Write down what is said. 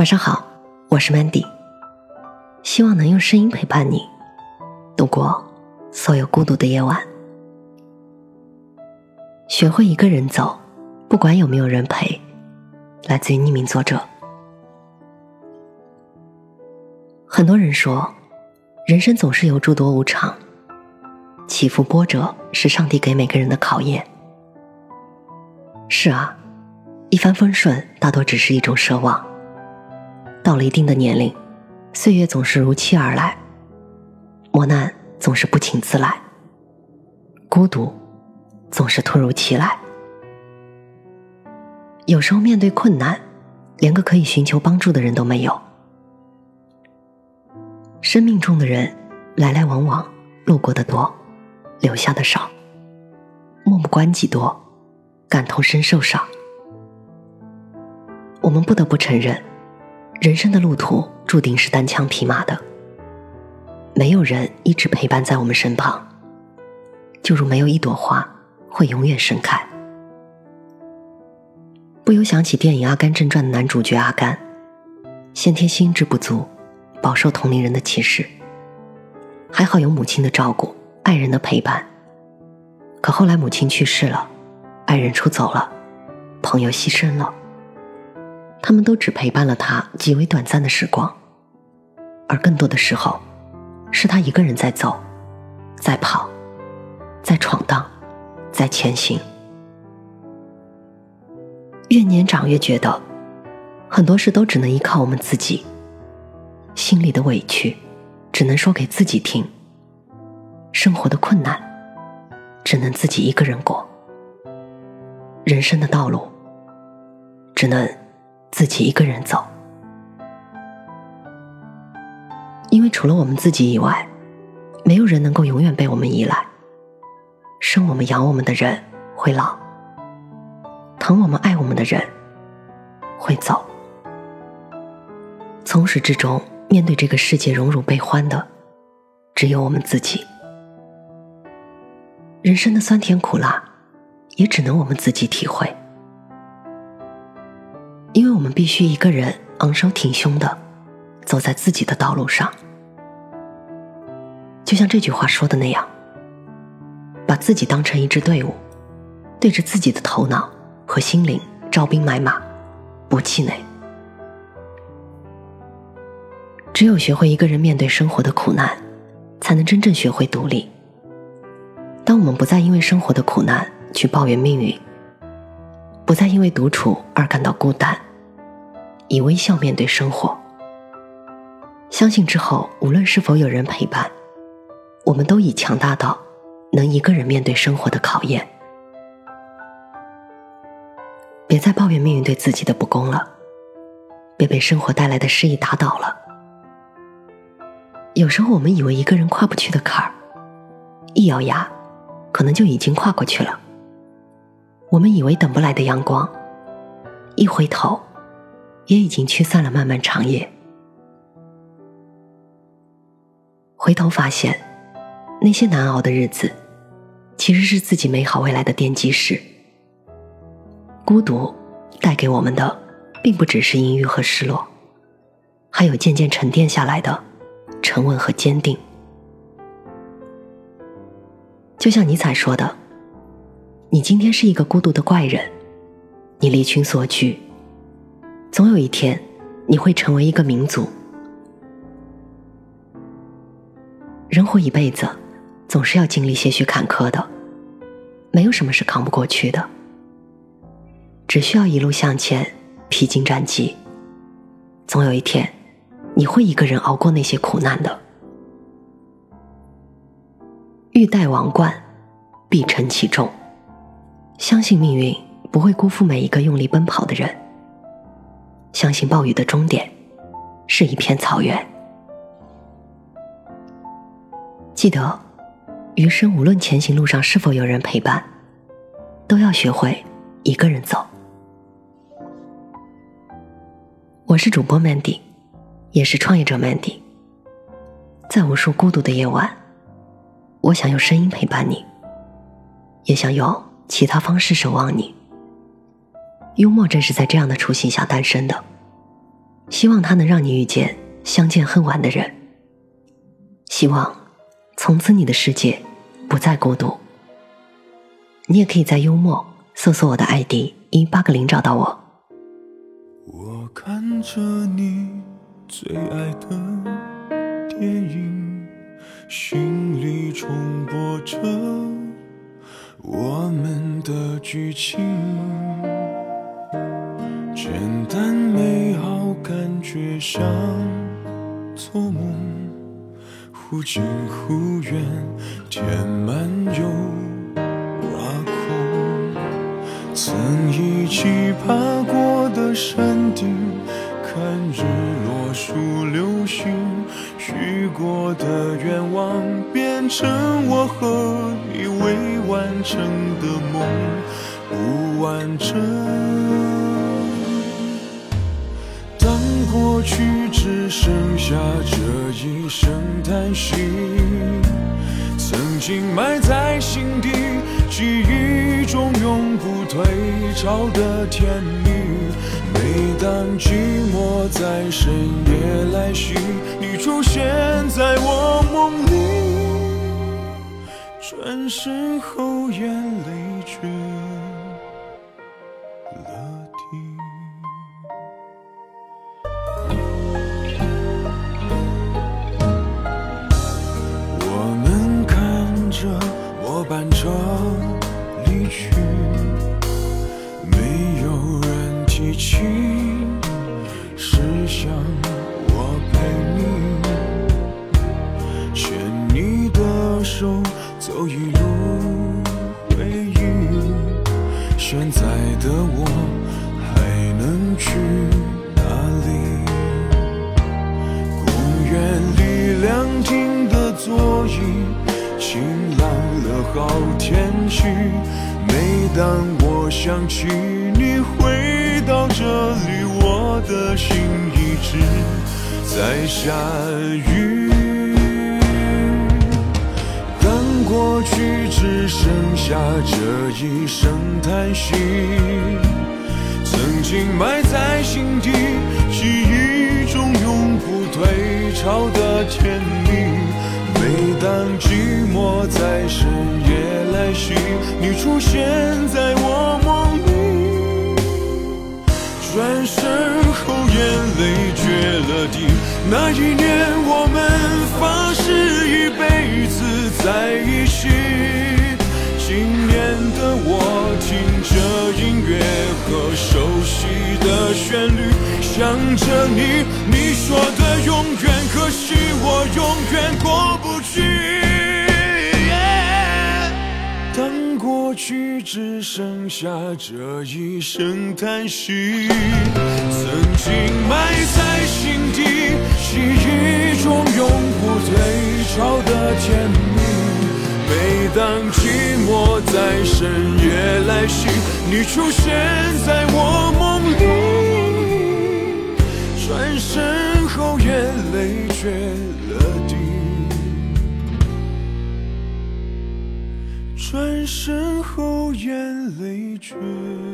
晚上好，我是 Mandy，希望能用声音陪伴你度过所有孤独的夜晚。学会一个人走，不管有没有人陪。来自于匿名作者。很多人说，人生总是有诸多无常，起伏波折是上帝给每个人的考验。是啊，一帆风顺大多只是一种奢望。到了一定的年龄，岁月总是如期而来，磨难总是不请自来，孤独总是突如其来。有时候面对困难，连个可以寻求帮助的人都没有。生命中的人来来往往，路过的多，留下的少。漠不关己多，感同身受少。我们不得不承认。人生的路途注定是单枪匹马的，没有人一直陪伴在我们身旁，就如没有一朵花会永远盛开。不由想起电影《阿甘正传》的男主角阿甘，先天心智不足，饱受同龄人的歧视。还好有母亲的照顾，爱人的陪伴。可后来母亲去世了，爱人出走了，朋友牺牲了。他们都只陪伴了他极为短暂的时光，而更多的时候，是他一个人在走，在跑，在闯荡，在前行。越年长越觉得，很多事都只能依靠我们自己。心里的委屈，只能说给自己听；生活的困难，只能自己一个人过；人生的道路，只能。自己一个人走，因为除了我们自己以外，没有人能够永远被我们依赖。生我们养我们的人会老，疼我们爱我们的人会走。从始至终，面对这个世界荣辱悲欢的，只有我们自己。人生的酸甜苦辣，也只能我们自己体会。因为我们必须一个人昂首挺胸的走在自己的道路上，就像这句话说的那样，把自己当成一支队伍，对着自己的头脑和心灵招兵买马，不气馁。只有学会一个人面对生活的苦难，才能真正学会独立。当我们不再因为生活的苦难去抱怨命运。不再因为独处而感到孤单，以微笑面对生活。相信之后，无论是否有人陪伴，我们都已强大到能一个人面对生活的考验。别再抱怨命运对自己的不公了，别被生活带来的失意打倒了。有时候，我们以为一个人跨不去的坎儿，一咬牙，可能就已经跨过去了。我们以为等不来的阳光，一回头，也已经驱散了漫漫长夜。回头发现，那些难熬的日子，其实是自己美好未来的奠基石。孤独带给我们的，并不只是阴郁和失落，还有渐渐沉淀下来的沉稳和坚定。就像尼采说的。你今天是一个孤独的怪人，你离群所居，总有一天你会成为一个民族。人活一辈子，总是要经历些许坎坷的，没有什么是扛不过去的，只需要一路向前，披荆斩棘，总有一天你会一个人熬过那些苦难的。欲戴王冠，必承其重。相信命运不会辜负每一个用力奔跑的人。相信暴雨的终点是一片草原。记得，余生无论前行路上是否有人陪伴，都要学会一个人走。我是主播 Mandy，也是创业者 Mandy。在无数孤独的夜晚，我想用声音陪伴你，也想用。其他方式守望你，幽默正是在这样的初心下诞生的。希望它能让你遇见相见恨晚的人。希望从此你的世界不再孤独。你也可以在幽默搜索我的 ID 一八个零找到我。我看着你最爱的电影，心里重播着我们的剧情，简单美好，感觉像做梦，忽近忽远，填满又挖空，曾一起爬过的山顶，看日落数流星，许过的愿望变成我和你未完成的梦，不完整。当过去只剩下这一声叹息，曾经埋在心底，记忆中永不退潮的甜蜜。每当寂寞在深夜来袭，你出现在我梦里，转身后眼泪决的座椅，晴朗了好天气。每当我想起你回到这里，我的心一直在下雨。当过去只剩下这一声叹息，曾经埋在心底，记忆中永不退潮的甜蜜。每当寂寞在深夜来袭，你出现在我梦里，转身后眼泪决了堤。那一年我们发誓一辈子在一起。今年的我听着音乐和熟悉的旋律，想着你，你说的永远，可惜我永远过只剩下这一声叹息，曾经埋在心底，记忆中永不退潮的甜蜜。每当寂寞在深夜来袭，你出现在我梦里，转身后眼泪决去，